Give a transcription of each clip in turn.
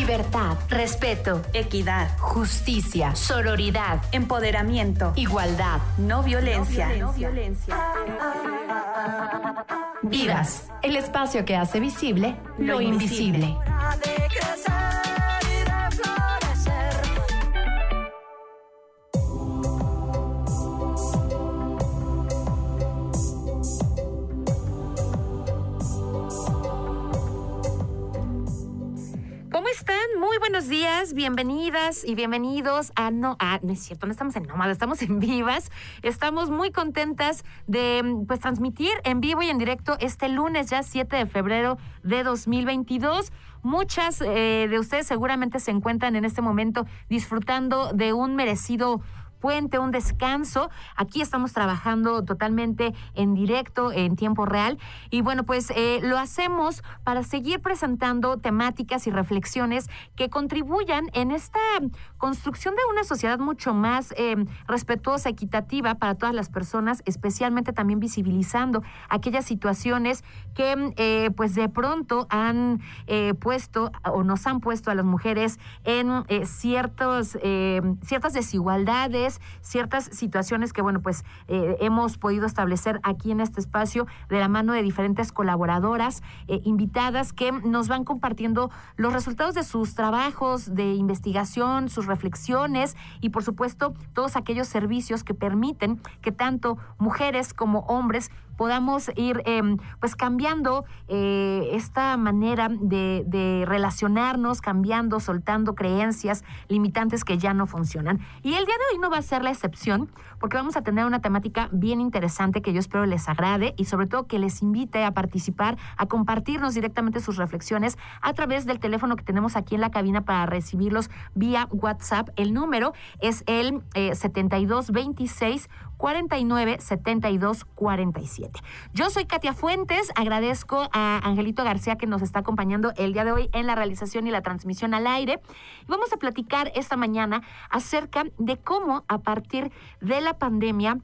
Libertad, respeto, equidad, justicia, sororidad, empoderamiento, igualdad, no violencia. No violencia. Vidas, el espacio que hace visible lo, invisible. Bienvenidas y bienvenidos a No, ah, no es cierto, no estamos en Nómada, estamos en Vivas. Estamos muy contentas de pues transmitir en vivo y en directo este lunes ya 7 de febrero de 2022. Muchas eh, de ustedes seguramente se encuentran en este momento disfrutando de un merecido puente, un descanso. Aquí estamos trabajando totalmente en directo, en tiempo real. Y bueno, pues eh, lo hacemos para seguir presentando temáticas y reflexiones que contribuyan en esta construcción de una sociedad mucho más eh, respetuosa, equitativa para todas las personas, especialmente también visibilizando aquellas situaciones que eh, pues de pronto han puesto o nos han puesto a las mujeres en ciertos, ciertas desigualdades ciertas situaciones que, bueno, pues eh, hemos podido establecer aquí en este espacio de la mano de diferentes colaboradoras eh, invitadas que nos van compartiendo los resultados de sus trabajos de investigación, sus reflexiones y, por supuesto, todos aquellos servicios que permiten que tanto mujeres como hombres podamos ir em, pues cambiando eh, esta manera de, relacionarnos, cambiando, soltando creencias limitantes que ya no funcionan. Y el día de hoy no va a ser la excepción, porque vamos a tener una temática bien interesante que yo espero les agrade y sobre todo que les invite a participar, a compartirnos directamente sus reflexiones a través del teléfono que tenemos aquí en la cabina para recibirlos vía WhatsApp. El número es el eh, 7226 49 72 47. Yo soy Katia Fuentes, agradezco a Angelito García que nos está acompañando el día de hoy en la realización y la transmisión al aire. Vamos a platicar esta mañana acerca de cómo a partir de la pandemia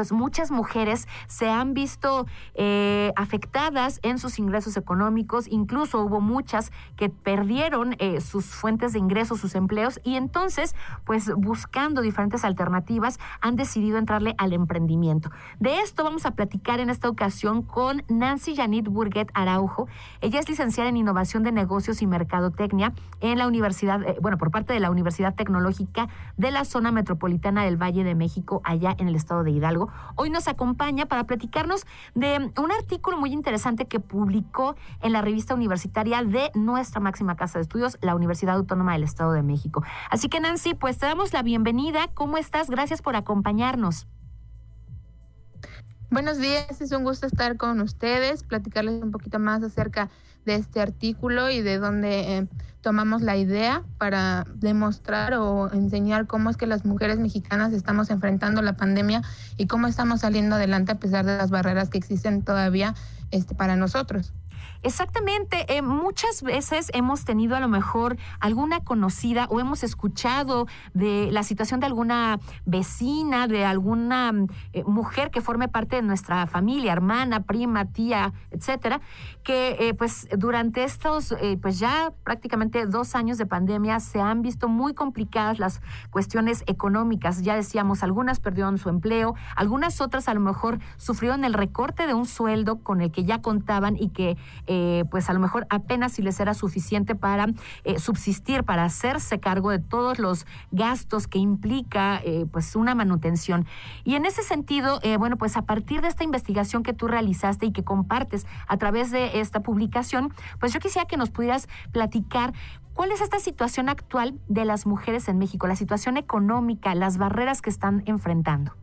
pues muchas mujeres se han visto eh, afectadas en sus ingresos económicos, incluso hubo muchas que perdieron eh, sus fuentes de ingresos, sus empleos, y entonces, pues buscando diferentes alternativas, han decidido entrarle al emprendimiento. De esto vamos a platicar en esta ocasión con Nancy Janit Burguet Araujo. Ella es licenciada en Innovación de Negocios y Mercadotecnia en la Universidad, eh, bueno, por parte de la Universidad Tecnológica de la Zona Metropolitana del Valle de México, allá en el estado de Hidalgo. Hoy nos acompaña para platicarnos de un artículo muy interesante que publicó en la revista universitaria de nuestra máxima casa de estudios, la Universidad Autónoma del Estado de México. Así que Nancy, pues te damos la bienvenida. ¿Cómo estás? Gracias por acompañarnos. Buenos días, es un gusto estar con ustedes, platicarles un poquito más acerca de este artículo y de dónde eh, tomamos la idea para demostrar o enseñar cómo es que las mujeres mexicanas estamos enfrentando la pandemia y cómo estamos saliendo adelante a pesar de las barreras que existen todavía este, para nosotros. Exactamente. Eh, muchas veces hemos tenido a lo mejor alguna conocida o hemos escuchado de la situación de alguna vecina, de alguna eh, mujer que forme parte de nuestra familia, hermana, prima, tía, etcétera, que eh, pues durante estos pues ya prácticamente dos años de pandemia se han visto muy complicadas las cuestiones económicas. Ya decíamos, algunas perdieron su empleo, algunas otras a lo mejor sufrieron el recorte de un sueldo con el que ya contaban y que eh, pues a lo mejor apenas si les era suficiente para eh, subsistir, para hacerse cargo de todos los gastos que implica eh, pues una manutención. Y en ese sentido, bueno, pues a partir de esta investigación que tú realizaste y que compartes a través de esta publicación, pues yo quisiera que nos pudieras platicar ¿Cuál es esta situación actual de las mujeres en México, la situación económica, las barreras que están enfrentando?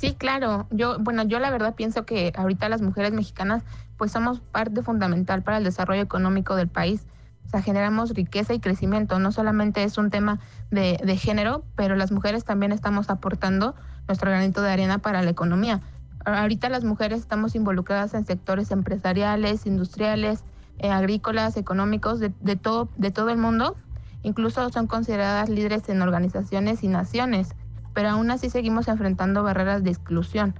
Sí, claro. Yo, bueno, yo la verdad pienso que ahorita las mujeres mexicanas pues somos parte fundamental para el desarrollo económico del país. O sea, generamos riqueza y crecimiento. No solamente es un tema de, de género, pero las mujeres también estamos aportando nuestro granito de arena para la economía. Ahorita las mujeres estamos involucradas en sectores empresariales, industriales, eh, agrícolas, económicos, de, de, todo, de todo el mundo. Incluso son consideradas líderes en organizaciones y naciones pero aún así seguimos enfrentando barreras de exclusión.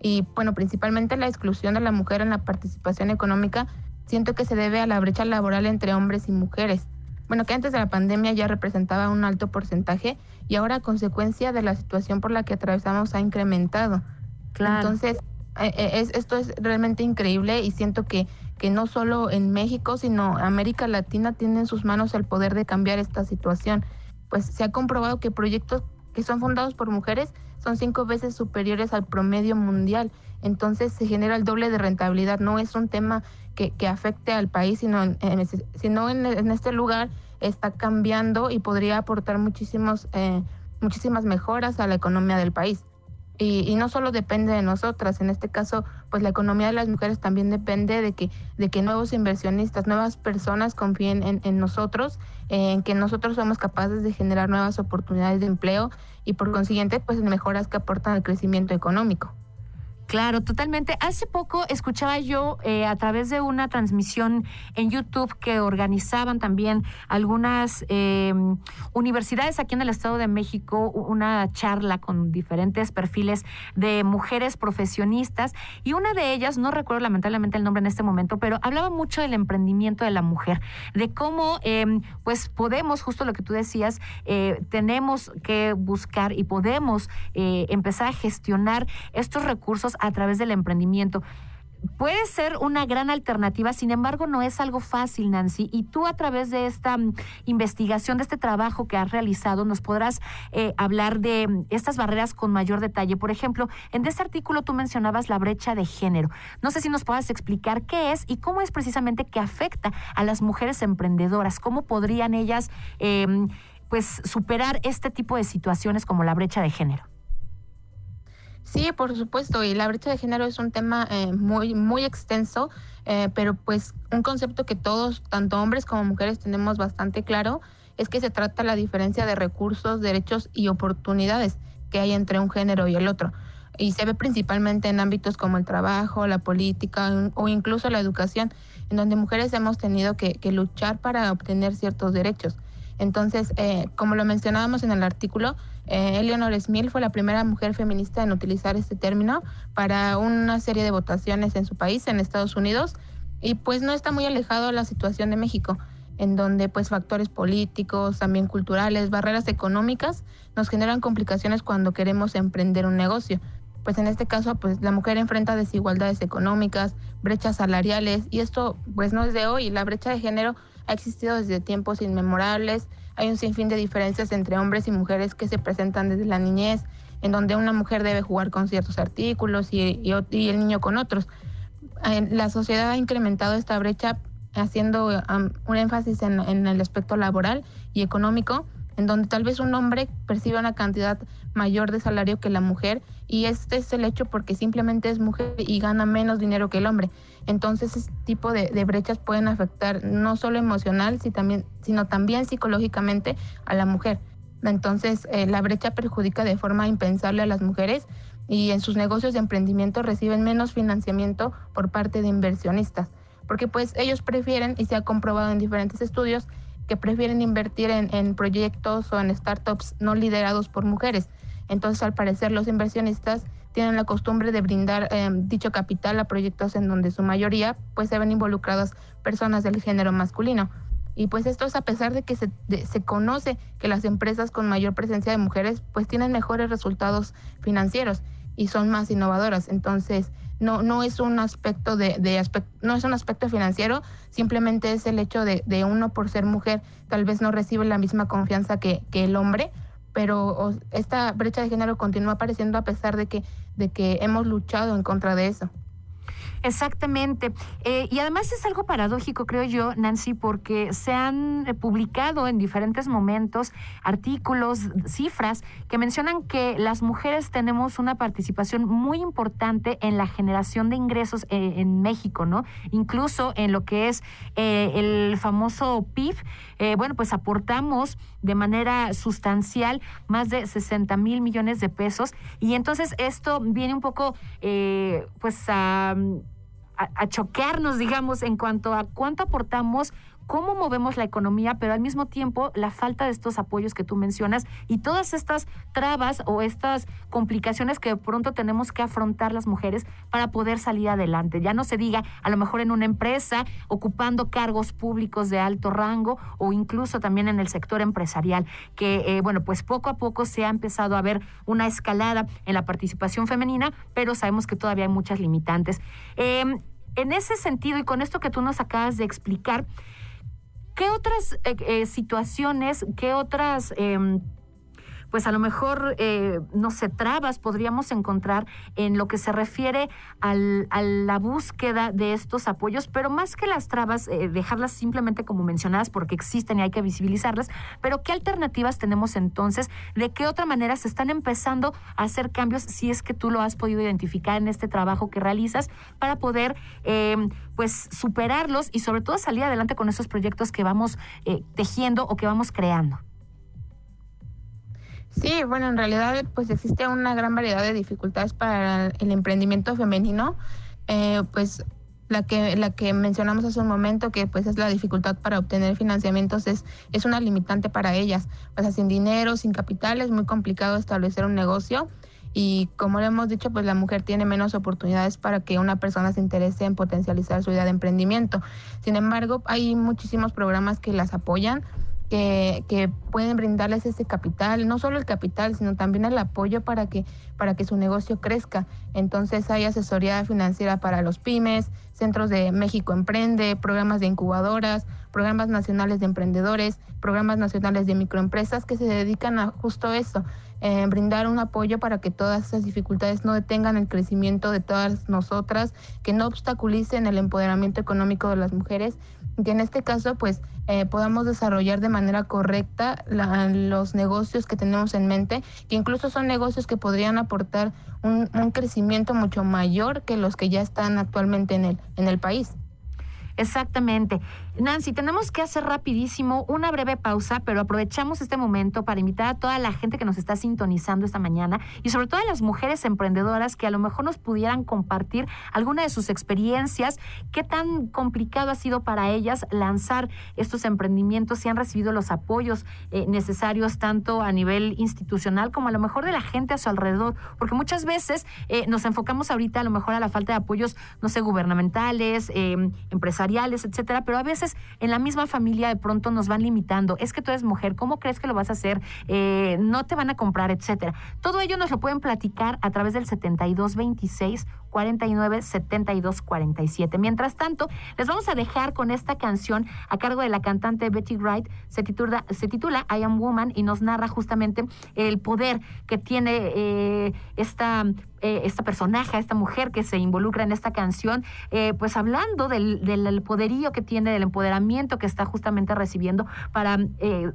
Y bueno, principalmente la exclusión de la mujer en la participación económica siento que se debe a la brecha laboral entre hombres y mujeres. Bueno, que antes de la pandemia ya representaba un alto porcentaje y ahora a consecuencia de la situación por la que atravesamos ha incrementado. Entonces, eh, eh, es, esto es realmente increíble y siento que, que no solo en México, sino América Latina tiene en sus manos el poder de cambiar esta situación. Pues se ha comprobado que proyectos que son fundados por mujeres son cinco veces superiores al promedio mundial. Entonces se genera el doble de rentabilidad. No es un tema que, que afecte al país, sino, en, sino en, en, este lugar está cambiando y podría aportar muchísimos, eh, muchísimas mejoras a la economía del país. Y, no solo depende de nosotras, en este caso, pues la economía de las mujeres también depende de que, de que nuevos inversionistas, nuevas personas confíen en, en nosotros, en que nosotros somos capaces de generar nuevas oportunidades de empleo y por consiguiente, pues mejoras que aportan al crecimiento económico. Claro, totalmente. Hace poco escuchaba yo eh, a través de una transmisión en YouTube que organizaban también algunas eh, universidades aquí en el Estado de México, una charla con diferentes perfiles de mujeres profesionistas y una de ellas, no recuerdo lamentablemente el nombre en este momento, pero hablaba mucho del emprendimiento de la mujer, de cómo em, pues podemos, justo lo que tú decías, eh, tenemos que buscar y podemos empezar a gestionar estos recursos a través del emprendimiento. Puede ser una gran alternativa, sin embargo, no es algo fácil, Nancy. Y tú a través de esta mm, investigación, de este trabajo que has realizado, nos podrás eh, hablar de mm, estas barreras con mayor detalle. Por ejemplo, en este artículo tú mencionabas la brecha de género. No sé si nos puedas explicar qué es y cómo es precisamente que afecta a las mujeres emprendedoras. ¿Cómo podrían ellas em, pues superar este tipo de situaciones como la brecha de género? Sí, por supuesto, y la brecha de género es un tema eh, muy, muy extenso, eh, pero pues un concepto que todos, tanto hombres como mujeres, tenemos bastante claro, es que se trata la diferencia de recursos, derechos y oportunidades que hay entre un género y el otro. Y se ve principalmente en ámbitos como el trabajo, la política o incluso la educación, en donde mujeres hemos tenido que, que luchar para obtener ciertos derechos. Entonces, eh, como lo mencionábamos en el artículo, eh, Eleanor Smith fue la primera mujer feminista en utilizar este término para una serie de votaciones en su país, en Estados Unidos, y pues no está muy alejado la situación de México, en donde pues factores políticos, también culturales, barreras económicas nos generan complicaciones cuando queremos emprender un negocio. Pues en este caso, pues la mujer enfrenta desigualdades económicas, brechas salariales, y esto pues no es de hoy, la brecha de género ha existido desde tiempos inmemorables. Hay un sinfín de diferencias entre hombres y mujeres que se presentan desde la niñez, en donde una mujer debe jugar con ciertos artículos y, el niño con otros. La sociedad ha incrementado esta brecha haciendo un énfasis en, en el aspecto laboral y económico, en donde tal vez un hombre percibe una cantidad mayor de salario que la mujer y este es el hecho porque simplemente es mujer y gana menos dinero que el hombre. Entonces, este tipo de, brechas pueden afectar no solo emocional, sino también, sino también psicológicamente a la mujer. Entonces, eh, la brecha perjudica de forma impensable a las mujeres y en sus negocios de emprendimiento reciben menos financiamiento por parte de inversionistas, porque pues ellos prefieren, y se ha comprobado en diferentes estudios, que prefieren invertir en, proyectos o en startups no liderados por mujeres. Entonces, al parecer, los inversionistas tienen la costumbre de brindar eh, dicho capital a proyectos en donde su mayoría pues se ven involucradas personas del género masculino. Y pues esto es a pesar de que se, se conoce que las empresas con mayor presencia de mujeres pues tienen mejores resultados financieros y son más innovadoras. Entonces, no, no es un aspecto de, de no es un aspecto financiero, simplemente es el hecho de, de, uno por ser mujer, tal vez no recibe la misma confianza que, que el hombre, pero esta brecha de género continúa apareciendo a pesar de que, de que hemos luchado en contra de eso. Exactamente. Eh, y además es algo paradójico, creo yo, Nancy, porque se han eh, publicado en diferentes momentos artículos, cifras que mencionan que las mujeres tenemos una participación muy importante en la generación de ingresos eh, en México, ¿no? Incluso en lo que es el famoso PIB. bueno, pues aportamos de manera sustancial más de 60 mil millones de pesos. Y entonces esto viene un poco, pues, a a, choquearnos, digamos, en cuanto a cuánto aportamos cómo movemos la economía, pero al mismo tiempo la falta de estos apoyos que tú mencionas y todas estas trabas o estas complicaciones que de pronto tenemos que afrontar las mujeres para poder salir adelante. Ya no se diga a lo mejor en una empresa, ocupando cargos públicos de alto rango o incluso también en el sector empresarial, que eh, bueno, pues poco a poco se ha empezado a ver una escalada en la participación femenina, pero sabemos que todavía hay muchas limitantes. Em, en ese sentido y con esto que tú nos acabas de explicar, ¿qué otras eh, eh, situaciones, qué otras... Pues a lo mejor, eh, no sé, trabas podríamos encontrar en lo que se refiere al, a la búsqueda de estos apoyos, pero más que las trabas, eh, dejarlas simplemente como mencionadas porque existen y hay que visibilizarlas, pero ¿qué alternativas tenemos entonces? ¿De qué otra manera se están empezando a hacer cambios si es que tú lo has podido identificar en este trabajo que realizas para poder, em, pues, superarlos y sobre todo salir adelante con esos proyectos que vamos eh, tejiendo o que vamos creando? Sí, bueno, en realidad pues existe una gran variedad de dificultades para el emprendimiento femenino. Eh, pues la que la que mencionamos hace un momento que pues es la dificultad para obtener financiamientos es es una limitante para ellas. O sea sin dinero sin capital es muy complicado establecer un negocio. Y como le hemos dicho pues la mujer tiene menos oportunidades para que una persona se interese en potencializar su idea de emprendimiento. Sin embargo hay muchísimos programas que las apoyan que, pueden brindarles ese capital, no solo el capital, sino también el apoyo para que, para que su negocio crezca. Entonces hay asesoría financiera para los pymes, centros de México Emprende, programas de incubadoras, programas nacionales de emprendedores, programas nacionales de microempresas que se dedican a justo eso, eh, brindar un apoyo para que todas esas dificultades no detengan el crecimiento de todas nosotras, que no obstaculicen el empoderamiento económico de las mujeres, que en este caso pues eh, podamos desarrollar de manera correcta los negocios que tenemos en mente, que incluso son negocios que podrían aportar un, un crecimiento mucho mayor que los que ya están actualmente en el, en el país. Exactamente. Nancy, tenemos que hacer rapidísimo una breve pausa, pero aprovechamos este momento para invitar a toda la gente que nos está sintonizando esta mañana y sobre todo a las mujeres emprendedoras que a lo mejor nos pudieran compartir alguna de sus experiencias, qué tan complicado ha sido para ellas lanzar estos emprendimientos, si han recibido los apoyos eh, necesarios tanto a nivel institucional como a lo mejor de la gente a su alrededor, porque muchas veces eh, nos enfocamos ahorita a lo mejor a la falta de apoyos, no sé, gubernamentales, eh, empresariales, etcétera, pero a veces en la misma familia de pronto nos van limitando. Es que tú eres mujer, ¿cómo crees que lo vas a hacer? Eh, no te van a comprar, etcétera. Todo ello nos lo pueden platicar a través del 7226 49 72 47. Mientras tanto, les vamos a dejar con esta canción a cargo de la cantante Betty Wright. Se titula, I Am Woman y nos narra justamente el poder que tiene eh, esta eh, esta personaje, esta mujer que se involucra en esta canción, eh, pues hablando del, del, poderío que tiene, del empoderamiento que está justamente recibiendo para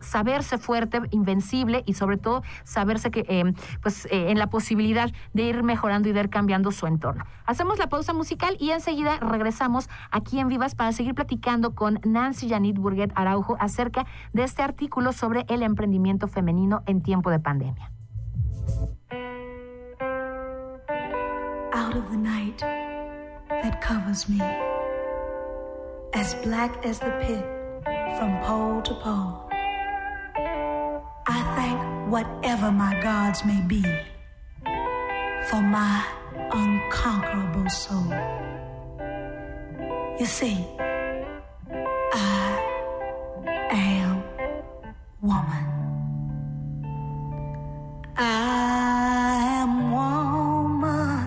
saberse fuerte, invencible y sobre todo saberse que pues en la posibilidad de ir mejorando y de ir cambiando su entorno. Hacemos la pausa musical y enseguida regresamos aquí en Vivas para seguir platicando con Nancy Janit Burguet Araujo acerca de este artículo sobre el emprendimiento femenino en tiempo de pandemia. Out of the night that covers me, as black as the pit from pole to pole, I thank whatever my gods may be for my unconquerable soul. You see, I am woman. I am woman.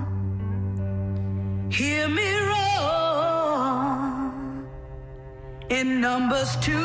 Hear me roar in numbers too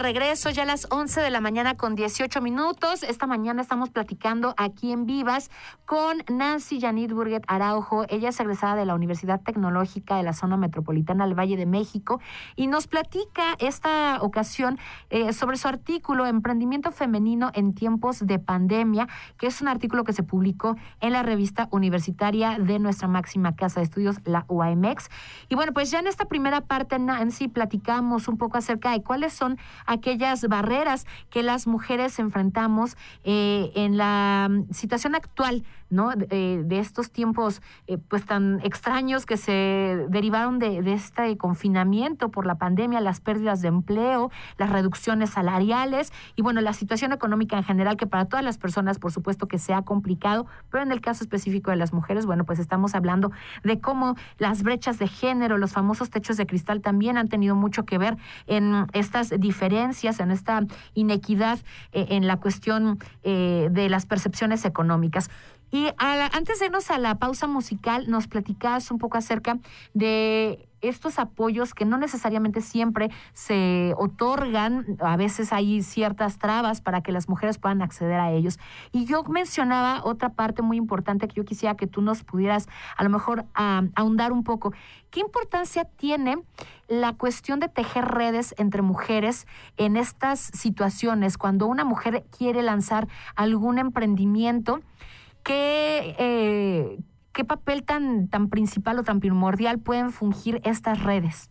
regreso ya a las 11 de la mañana con 18 minutos. Esta mañana estamos platicando aquí en Vivas con Nancy Janit Burguet Araujo. Ella es egresada de la Universidad Tecnológica de la Zona Metropolitana del Valle de México y nos platica esta ocasión eh, sobre su artículo Emprendimiento Femenino en tiempos de pandemia, que es un artículo que se publicó en la revista universitaria de nuestra máxima casa de estudios, la UAMX. Y bueno, pues ya en esta primera parte, Nancy, platicamos un poco acerca de cuáles son aquellas barreras que las mujeres enfrentamos eh, en la mm, situación actual, ¿no? De, eh, de estos tiempos eh, pues tan extraños que se derivaron de, este confinamiento por la pandemia, las pérdidas de empleo, las reducciones salariales y bueno, la situación económica en general que para todas las personas, por supuesto que sea complicado, pero en el caso específico de las mujeres, bueno, pues estamos hablando de cómo las brechas de género, los famosos techos de cristal también han tenido mucho que ver en estas diferencias, en esta inequidad eh, en la cuestión de las percepciones económicas. Y la- antes de irnos a la pausa musical, nos platicas un poco acerca de estos apoyos que no necesariamente siempre se otorgan, a veces hay ciertas trabas para que las mujeres puedan acceder a ellos. Y yo mencionaba otra parte muy importante que yo quisiera que tú nos pudieras a lo mejor ah, ahondar un poco. ¿Qué importancia tiene la cuestión de tejer redes entre mujeres en estas situaciones cuando una mujer quiere lanzar algún emprendimiento? ¿Qué, eh, ¿Qué papel tan, tan principal o tan primordial pueden fungir estas redes?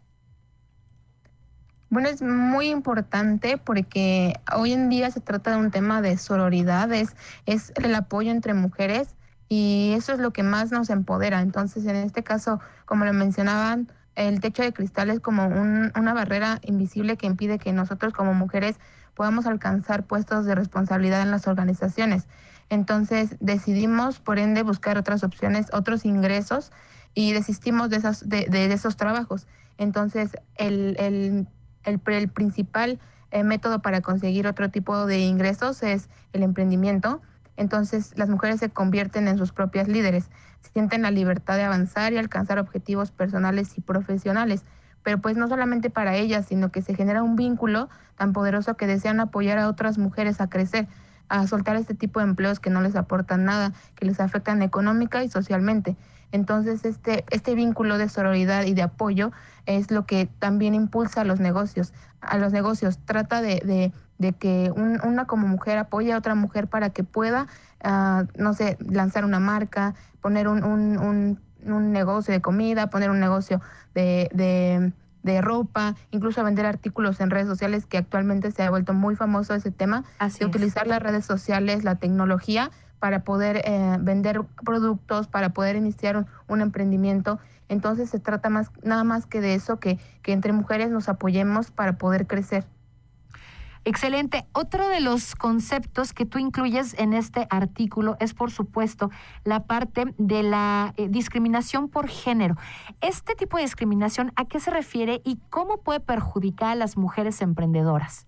Bueno, es muy importante porque hoy en día se trata de un tema de sororidad, es, es el apoyo entre mujeres y eso es lo que más nos empodera. Entonces, en este caso, como lo mencionaban, el techo de cristal es como un- una barrera invisible que impide que nosotros como mujeres podamos alcanzar puestos de responsabilidad en las organizaciones. Entonces, decidimos, por ende, buscar otras opciones, otros ingresos y desistimos de, esas, de, esos trabajos. Entonces, el, el el, el principal eh, método para conseguir otro tipo de ingresos es el emprendimiento. Entonces las mujeres se convierten en sus propias líderes, sienten la libertad de avanzar y alcanzar objetivos personales y profesionales. Pero pues no solamente para ellas, sino que se genera un vínculo tan poderoso que desean apoyar a otras mujeres a crecer, a soltar este tipo de empleos que no les aportan nada, que les afectan económica y socialmente. Entonces, este, este vínculo de sororidad y de apoyo es lo que también impulsa a los negocios. A los negocios trata de, de, de que un- una como mujer apoye a otra mujer para que pueda, ah, no sé, lanzar una marca, poner un, un, un, un negocio de comida, poner un negocio de, de, de ropa, incluso vender artículos en redes sociales, que actualmente se ha vuelto muy famoso ese tema Así de es. utilizar las redes sociales, la tecnología para poder eh, vender productos, para poder iniciar un, un emprendimiento. Entonces se trata más nada más que de eso, que, que entre mujeres nos apoyemos para poder crecer. Excelente. Otro de los conceptos que tú incluyes en este artículo es, por supuesto, la parte de la eh, discriminación por género. Este tipo de discriminación, ¿a qué se refiere y cómo puede perjudicar a las mujeres emprendedoras?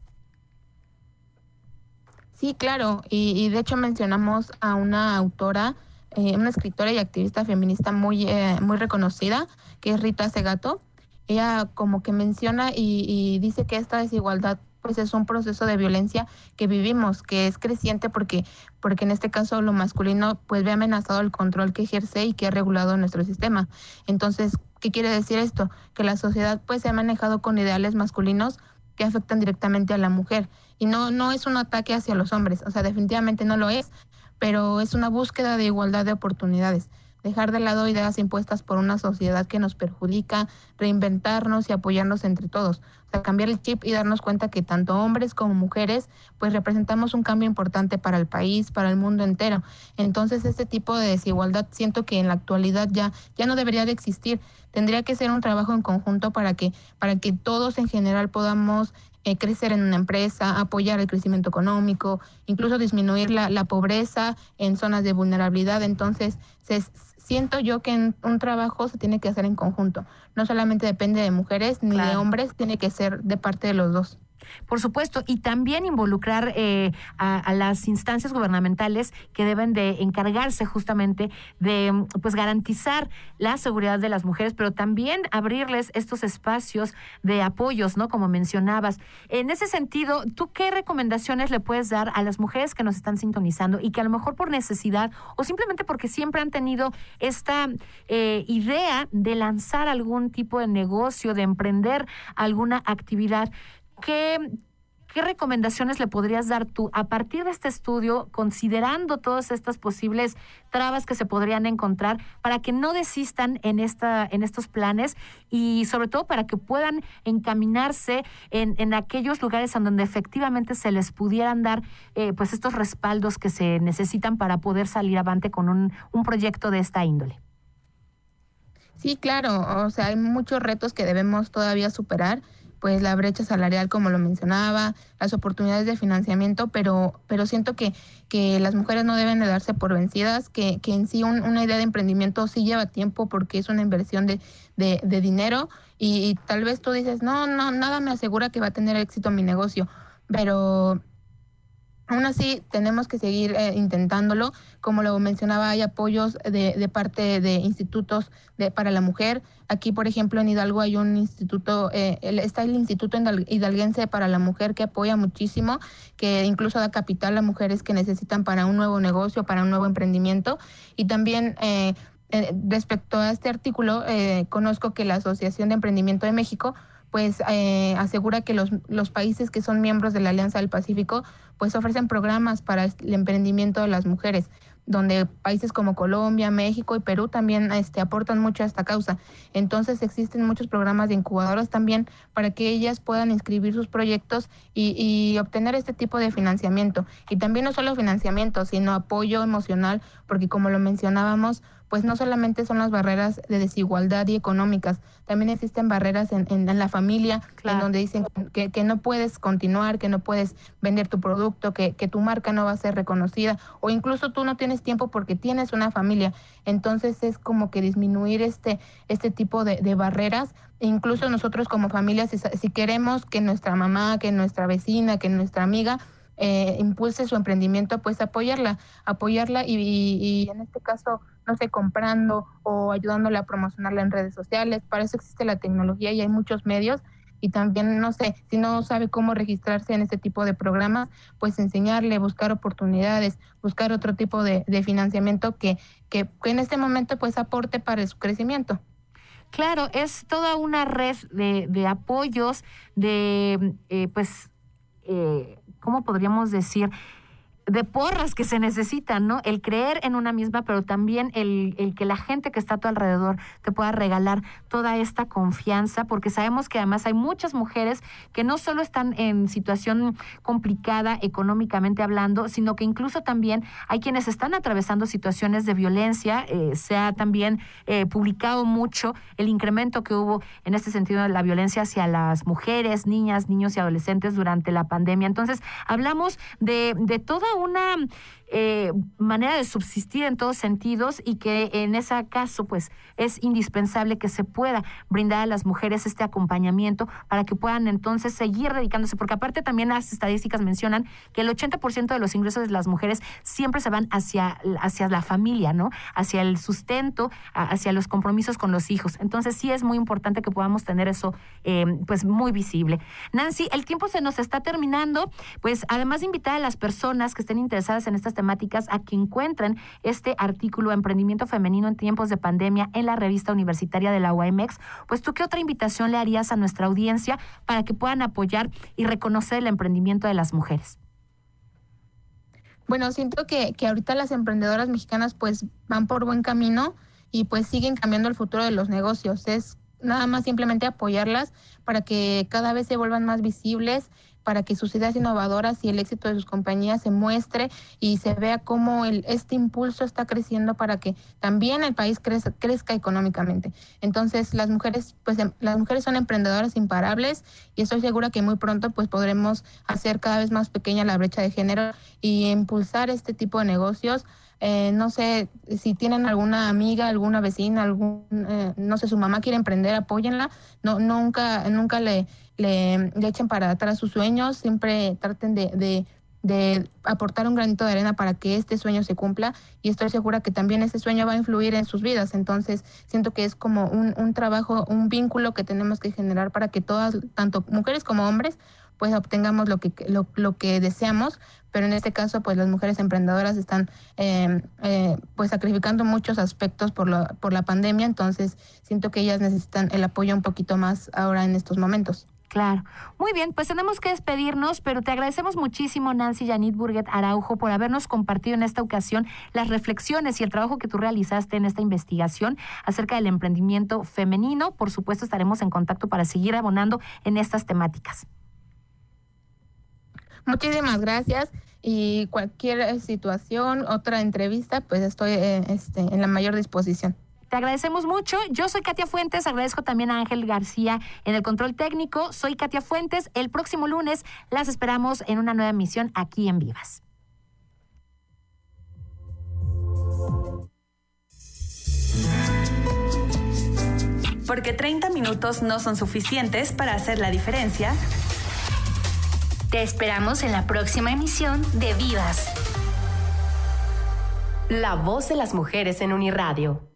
Sí, claro, y, de hecho mencionamos a una autora, eh, una escritora y activista feminista muy, eh, muy reconocida, que es Rita Segato. Ella como que menciona y dice que esta desigualdad pues es un proceso de violencia que vivimos, que es creciente porque, porque en este caso lo masculino pues ve amenazado el control que ejerce y que ha regulado nuestro sistema. Entonces, ¿qué quiere decir esto? Que la sociedad pues se ha manejado con ideales masculinos que afectan directamente a la mujer. Y no, no es un ataque hacia los hombres, o sea, definitivamente no lo es, pero es una búsqueda de igualdad de oportunidades. Dejar de lado ideas impuestas por una sociedad que nos perjudica, reinventarnos y apoyarnos entre todos. O sea, cambiar el chip y darnos cuenta que tanto hombres como mujeres, pues representamos un cambio importante para el país, para el mundo entero. Entonces, este tipo de desigualdad siento que en la actualidad ya, ya no debería de existir. Tendría que ser un trabajo en conjunto para que, para que todos en general podamos eh, crecer en una empresa, apoyar el crecimiento económico, incluso disminuir la, la pobreza en zonas de vulnerabilidad. Entonces, se, siento yo que en un trabajo se tiene que hacer en conjunto. No solamente depende de mujeres ni de hombres, tiene que ser de parte de los dos. Por supuesto, y también involucrar eh, a, las instancias gubernamentales que deben de encargarse justamente de pues garantizar la seguridad de las mujeres, pero también abrirles estos espacios de apoyos, ¿no? Como mencionabas. En ese sentido, ¿tú qué recomendaciones le puedes dar a las mujeres que nos están sintonizando y que a lo mejor por necesidad o simplemente porque siempre han tenido esta eh, idea de lanzar algún tipo de negocio, de emprender alguna actividad? ¿Qué, ¿Qué recomendaciones le podrías dar tú a partir de este estudio, considerando todas estas posibles trabas que se podrían encontrar, para que no desistan en, esta, en estos planes y sobre todo para que puedan encaminarse en, aquellos lugares en donde efectivamente se les pudieran dar eh, pues estos respaldos que se necesitan para poder salir avante con un proyecto de esta índole? Sí, claro, o sea, hay muchos retos que debemos todavía superar, pues la brecha salarial, como lo mencionaba, las oportunidades de financiamiento, pero, pero siento que, que las mujeres no deben de darse por vencidas, que, que en sí un- una idea de emprendimiento sí lleva tiempo porque es una inversión de, de, de dinero y, y tal vez tú dices, no, no, nada me asegura que va a tener éxito mi negocio, pero Aún así, tenemos que seguir eh, intentándolo. Como lo mencionaba, hay apoyos de, de parte de institutos de, para la mujer. Aquí, por ejemplo, en Hidalgo hay un instituto, eh, el- está el Instituto Hidal- Hidalguense para la Mujer que apoya muchísimo, que incluso da capital a mujeres que necesitan para un nuevo negocio, para un nuevo emprendimiento. Y también eh, eh, respecto a este artículo, eh, conozco que la Asociación de Emprendimiento de México pues eh, asegura que los, los países que son miembros de la Alianza del Pacífico pues ofrecen programas para el emprendimiento de las mujeres, donde países como Colombia, México y Perú también este, aportan mucho a esta causa. Entonces existen muchos programas de incubadoras también para que ellas puedan inscribir sus proyectos y, y obtener este tipo de financiamiento. Y también no solo financiamiento, sino apoyo emocional, porque como lo mencionábamos, pues no solamente son las barreras de desigualdad y económicas, también existen barreras en, en- en la familia, Claro. en donde dicen que, que no puedes continuar, que no puedes vender tu producto, que, que tu marca no va a ser reconocida, o incluso tú no tienes tiempo porque tienes una familia. Entonces es como que disminuir este, este tipo de, de barreras. Incluso nosotros como familia, si, si queremos que nuestra mamá, que nuestra vecina, que nuestra amiga eh, impulse su emprendimiento, pues apoyarla, apoyarla y, y- y en este caso, no sé, comprando o ayudándola a promocionarla en redes sociales. Para eso existe la tecnología y hay muchos medios. Y también, no sé, si no sabe cómo registrarse en este tipo de programas, pues enseñarle, buscar oportunidades, buscar otro tipo de, de financiamiento que, que, que en este momento pues aporte para su crecimiento. Claro, es toda una red de, de apoyos, de, eh, pues, eh, ¿cómo podríamos decir? De porras que se necesitan, ¿no? El creer en una misma, pero también el, el que la gente que está a tu alrededor te pueda regalar toda esta confianza, porque sabemos que además hay muchas mujeres que no solo están en situación complicada económicamente hablando, sino que incluso también hay quienes están atravesando situaciones de violencia. Eh, se ha también eh, publicado mucho el incremento que hubo en este sentido de la violencia hacia las mujeres, niñas, niños y adolescentes durante la pandemia. Entonces, hablamos de, de toda una Nam. Eh, manera de subsistir en todos sentidos y que en ese caso pues es indispensable que se pueda brindar a las mujeres este acompañamiento para que puedan entonces seguir dedicándose, porque aparte también las estadísticas mencionan que el 80% de los ingresos de las mujeres siempre se van hacia, hacia la familia, ¿no? Hacia el sustento, hacia los compromisos con los hijos. Entonces sí es muy importante que podamos tener eso eh, pues muy visible. Nancy, el tiempo se nos está terminando, pues además de invitar a las personas que estén interesadas en estas a que encuentren este artículo Emprendimiento Femenino en tiempos de pandemia en la revista universitaria de la UAMX, pues tú qué otra invitación le harías a nuestra audiencia para que puedan apoyar y reconocer el emprendimiento de las mujeres? Bueno, siento que, que ahorita las emprendedoras mexicanas pues van por buen camino y pues siguen cambiando el futuro de los negocios. Es nada más simplemente apoyarlas para que cada vez se vuelvan más visibles, para que sus ideas innovadoras y el éxito de sus compañías se muestre y se vea cómo el, este impulso está creciendo para que también el país crezca, crezca económicamente. Entonces, las mujeres, pues em- las mujeres son emprendedoras imparables y estoy segura que muy pronto pues podremos hacer cada vez más pequeña la brecha de género y impulsar este tipo de negocios. Eh, no sé si tienen alguna amiga, alguna vecina, algún, eh, no sé, su mamá quiere emprender, apóyenla. No, nunca, nunca le, le, echen para atrás sus sueños, siempre traten de, de, de aportar un granito de arena para que este sueño se cumpla y estoy segura que también ese sueño va a influir en sus vidas. Entonces, siento que es como un, un trabajo, un vínculo que tenemos que generar para que todas, tanto mujeres como hombres, pues obtengamos lo que, lo, lo que deseamos, pero en este caso, pues las mujeres emprendedoras están eh, eh, pues sacrificando muchos aspectos por la, por la pandemia, entonces siento que ellas necesitan el apoyo un poquito más ahora en estos momentos. Claro. Muy bien, pues tenemos que despedirnos, pero te agradecemos muchísimo, Nancy Janit Burguet Araujo, por habernos compartido en esta ocasión las reflexiones y el trabajo que tú realizaste en esta investigación acerca del emprendimiento femenino. Por supuesto, estaremos en contacto para seguir abonando en estas temáticas. Muchísimas gracias y cualquier eh, situación, otra entrevista, pues estoy eh, este, en la mayor disposición. Te agradecemos mucho. Yo soy Katia Fuentes. Agradezco también a Ángel García en el control técnico. Soy Katia Fuentes. El próximo lunes las esperamos en una nueva emisión aquí en Vivas. Porque 30 minutos no son suficientes para hacer la diferencia. Te esperamos en la próxima emisión de Vivas. La voz de las mujeres en Uniradio.